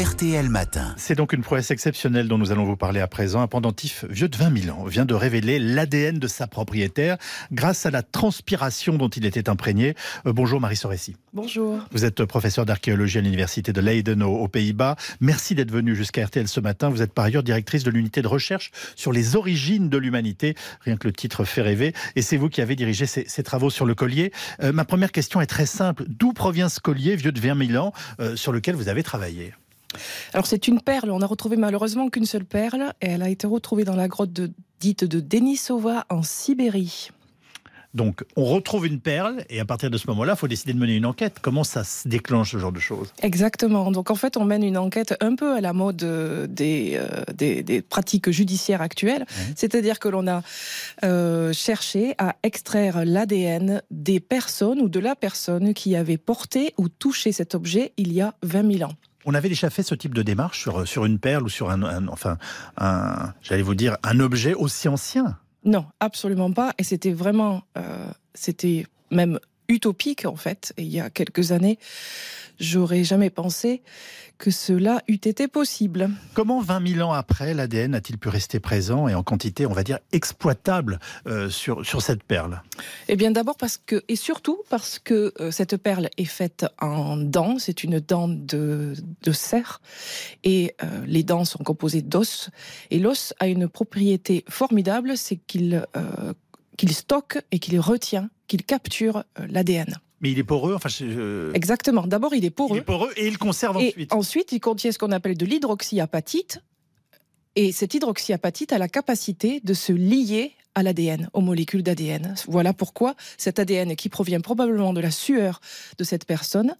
RTL Matin. C'est donc une prouesse exceptionnelle dont nous allons vous parler à présent. Un pendentif vieux de 20 000 ans vient de révéler l'ADN de sa propriétaire grâce à la transpiration dont il était imprégné. Euh, bonjour Marie Soressi. Bonjour. Vous êtes professeur d'archéologie à l'université de Leiden aux, aux Pays-Bas. Merci d'être venu jusqu'à RTL ce matin. Vous êtes par ailleurs directrice de l'unité de recherche sur les origines de l'humanité. Rien que le titre fait rêver. Et c'est vous qui avez dirigé ces, ces travaux sur le collier. Euh, ma première question est très simple. D'où provient ce collier vieux de 20 000 ans euh, sur lequel vous avez travaillé? Alors c'est une perle, on a retrouvé malheureusement qu'une seule perle et elle a été retrouvée dans la grotte de- dite de Denisova en Sibérie. Donc, on retrouve une perle et à partir de ce moment-là, il faut décider de mener une enquête. Comment ça se déclenche ce genre de choses? Exactement. Donc en fait, on mène une enquête un peu à la mode euh, des, euh, des, des pratiques judiciaires actuelles. C'est-à-dire que l'on a euh, cherché à extraire l'ADN des personnes ou de la personne qui avait porté ou touché cet objet il y a 20 000 ans. On avait déjà fait ce type de démarche sur, sur une perle ou sur un, enfin, j'allais vous dire, un objet aussi ancien. Non, absolument pas. Et c'était vraiment, euh, c'était même utopique en fait. Il y a quelques années, j'aurais jamais pensé que cela eût été possible. Comment 20 000 ans après, l'ADN a-t-il pu rester présent et en quantité, on va dire, exploitable euh, sur, sur cette perle? Eh bien, d'abord parce que, et surtout parce que euh, cette perle est faite en dents. C'est une dent de, de cerf. Et euh, les dents sont composées d'os. Et l'os a une propriété formidable, c'est qu'il qu'il stocke et qu'il retient, qu'il capture l'ADN. Mais il est poreux, enfin, je- Exactement. D'abord, il est poreux. il est poreux et il conserve Et ensuite. ensuite, il contient ce qu'on appelle de l'hydroxyapatite. Et cette hydroxyapatite a la capacité de se lier à l'ADN, aux molécules d'ADN. Voilà pourquoi cet ADN, qui provient probablement de la sueur de cette personne,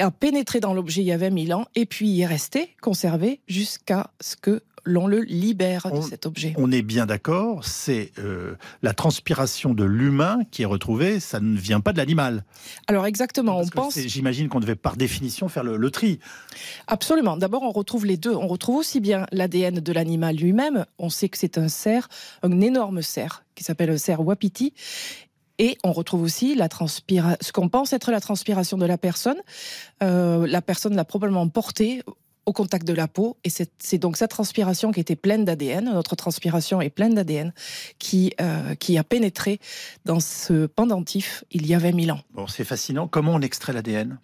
a pénétré dans l'objet il y a 20 000 ans et puis y est resté, conservé, jusqu'à ce que l'on le libère de cet objet. On est bien d'accord, c'est euh, la transpiration de l'humain qui est retrouvée, ça ne vient pas de l'animal. Alors exactement, Parce on pense... J'imagine qu'on devait par définition faire le, le tri. Absolument. D'abord, on retrouve les deux. On retrouve aussi bien l'ADN de l'animal lui-même. On sait que c'est un cerf, un énorme cerf, qui s'appelle un cerf wapiti. Et on retrouve aussi la transpira- ce qu'on pense être la transpiration de la personne. Euh, la personne l'a probablement porté au contact de la peau. Et c'est donc cette transpiration qui était pleine d'ADN, notre transpiration est pleine d'ADN, qui, euh, qui a pénétré dans ce pendentif il y a 20 000 ans. Bon, c'est fascinant. Comment on extrait l'ADN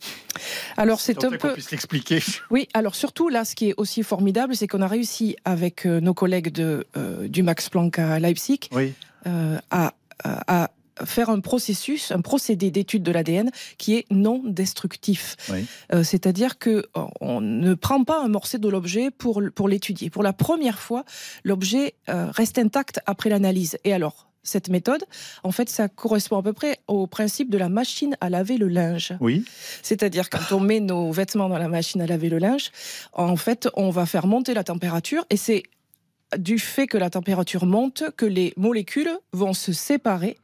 Alors c'est un peu... puisse l'expliquer. Oui, alors surtout là, ce qui est aussi formidable, c'est qu'on a réussi avec euh, nos collègues de, euh, du Max Planck à Leipzig Oui. euh, à, à- à faire un processus, un procédé d'étude de l'ADN qui est non destructif. Oui. Euh, C'est-à-dire que on ne prend pas un morceau de l'objet pour, pour l'étudier. Pour la première fois, l'objet euh, reste intact après l'analyse. Et alors cette méthode, en fait, ça correspond à peu près au principe de la machine à laver le linge. Oui. C'est-à-dire quand on met nos vêtements dans la machine à laver le linge, en fait, on va faire monter la température et c'est du fait que la température monte que les molécules vont se séparer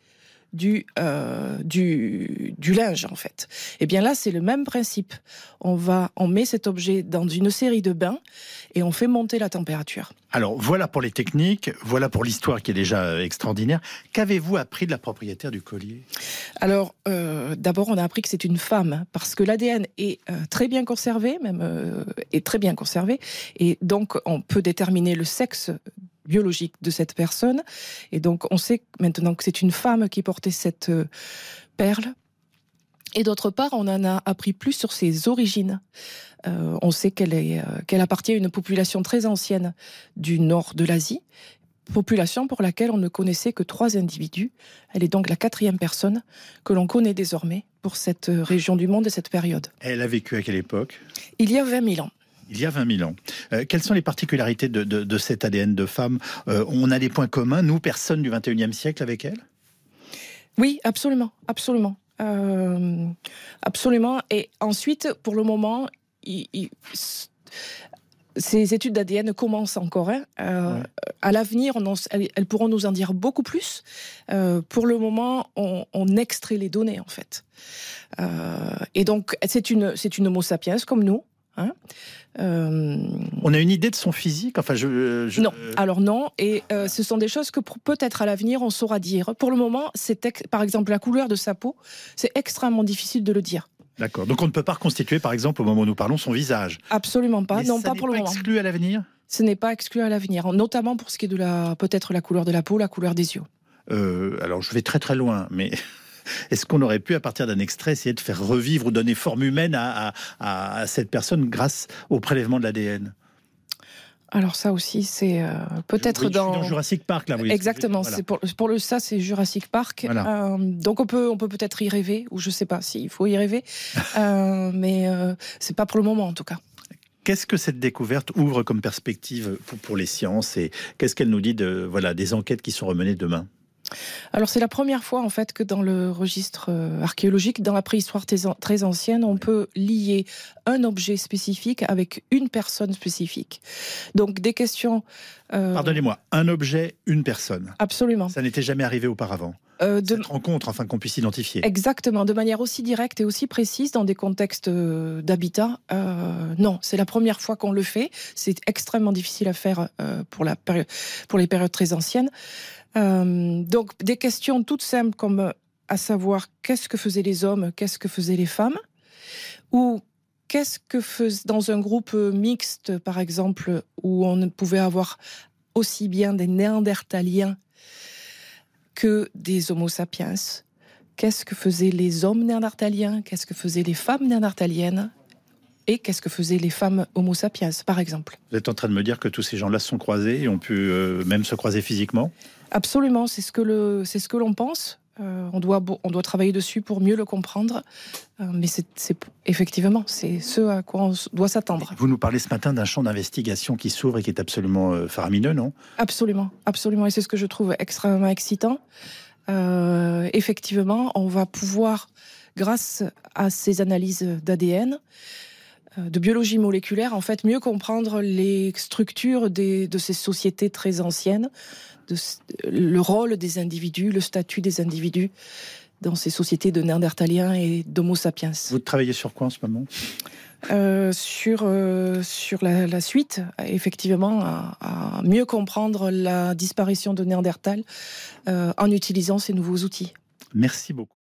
du, euh, du, du linge en fait. Et bien là, c'est le même principe. On va, on met cet objet dans une série de bains et on fait monter la température. Alors voilà pour les techniques, voilà pour l'histoire qui est déjà euh, extraordinaire. Qu'avez-vous appris de la propriétaire du collier? Alors, euh, d'abord, on a appris que c'est une femme parce que l'ADN est euh, très bien conservé, même est très bien conservé, et donc on peut déterminer le sexe biologique de cette personne. Et donc, on sait maintenant que c'est une femme qui portait cette euh, perle. Et d'autre part, on en a appris plus sur ses origines. Euh, on sait qu'elle euh, qu'elle appartient à une population très ancienne du nord de l'Asie, population pour laquelle on ne connaissait que trois individus. Elle est donc la quatrième personne que l'on connaît désormais pour cette région du monde et cette période. Elle a vécu à quelle époque? Il y a 20 000 ans. Il y a 20 000 ans. Euh, quelles sont les particularités de, de- de cet ADN de femme? Euh, On a des points communs, nous, personnes du 21e siècle, avec elle? Oui, absolument, absolument. Euh, absolument. Et ensuite, pour le moment, il- il- ces études d'ADN commencent encore. hein. Ouais. À l'avenir, elles, elles pourront nous en dire beaucoup plus. Pour le moment, on, on extrait les données, en fait. Et donc, c'est une, c'est une Homo sapiens comme nous. Hein. Euh, On a une idée de son physique enfin, je, Non, alors non. Et euh, ce sont des choses que peut-être à l'avenir on saura dire. Pour le moment, c'est par exemple la couleur de sa peau, c'est extrêmement difficile de le dire. D'accord. Donc on ne peut pas reconstituer, par exemple, au moment où nous parlons, son visage. Absolument pas. non, pas pour le moment. Exclu à l'avenir? Ce n'est pas exclu à l'avenir, notamment pour ce qui est de la peut-être la couleur de la peau, la couleur des yeux. Euh, alors je vais très très loin, mais est-ce qu'on aurait pu, à partir d'un extrait, essayer de faire revivre ou donner forme humaine à, cette personne grâce au prélèvement de l'ADN alors ça aussi, c'est euh, peut-être dans... dans Jurassic Park là. Oui, Exactement. C'est pour, pour, le ça, c'est Jurassic Park. Euh, donc on peut on peut peut-être y rêver ou je sais pas s'il faut y rêver, euh, mais c'est pas pour le moment en tout cas. Qu'est-ce que cette découverte ouvre comme perspective pour, pour les sciences et qu'est-ce qu'elle nous dit de voilà des enquêtes qui sont remenées demain? Alors c'est la première fois en fait que dans le registre euh, archéologique, dans la préhistoire très ancienne, on peut lier un objet spécifique avec une personne spécifique. Donc des questions. Euh, Pardonnez-moi, un objet, une personne. Absolument. Ça n'était jamais arrivé auparavant. Euh, de... Cette rencontre, enfin qu'on puisse identifier. Exactement, de manière aussi directe et aussi précise dans des contextes d'habitat. non, c'est la première fois qu'on le fait. C'est extrêmement difficile à faire pour, la pour les périodes très anciennes. Euh, donc des questions toutes simples comme euh, à savoir qu'est-ce que faisaient les hommes, qu'est-ce que faisaient les femmes, ou qu'est-ce que faisait dans un groupe mixte, par exemple, où on pouvait avoir aussi bien des néandertaliens que des homo sapiens. Qu'est-ce que faisaient les hommes néandertaliens? Qu'est-ce que faisaient les femmes néandertaliennes? Et qu'est-ce que faisaient les femmes homo sapiens, par exemple? Vous êtes en train de me dire que tous ces gens-là se sont croisés et ont pu euh, même se croiser physiquement? Absolument, c'est ce que le, c'est ce que l'on pense. Euh, on, doit, on doit travailler dessus pour mieux le comprendre. Euh, mais c'est, effectivement, c'est ce à quoi on doit s'attendre. Vous nous parlez ce matin d'un champ d'investigation qui s'ouvre et qui est absolument euh, faramineux, non? Absolument, absolument. Et c'est ce que je trouve extrêmement excitant. effectivement, on va pouvoir, grâce à ces analyses d'ADN, de biologie moléculaire, en fait, mieux comprendre les structures des, de ces sociétés très anciennes, le rôle des individus, le statut des individus dans ces sociétés de Néandertaliens et d'Homo sapiens. Vous travaillez sur quoi en ce moment? Euh, sur, euh, sur la, suite, effectivement, à, mieux comprendre la disparition de Néandertal euh, en utilisant ces nouveaux outils. Merci beaucoup.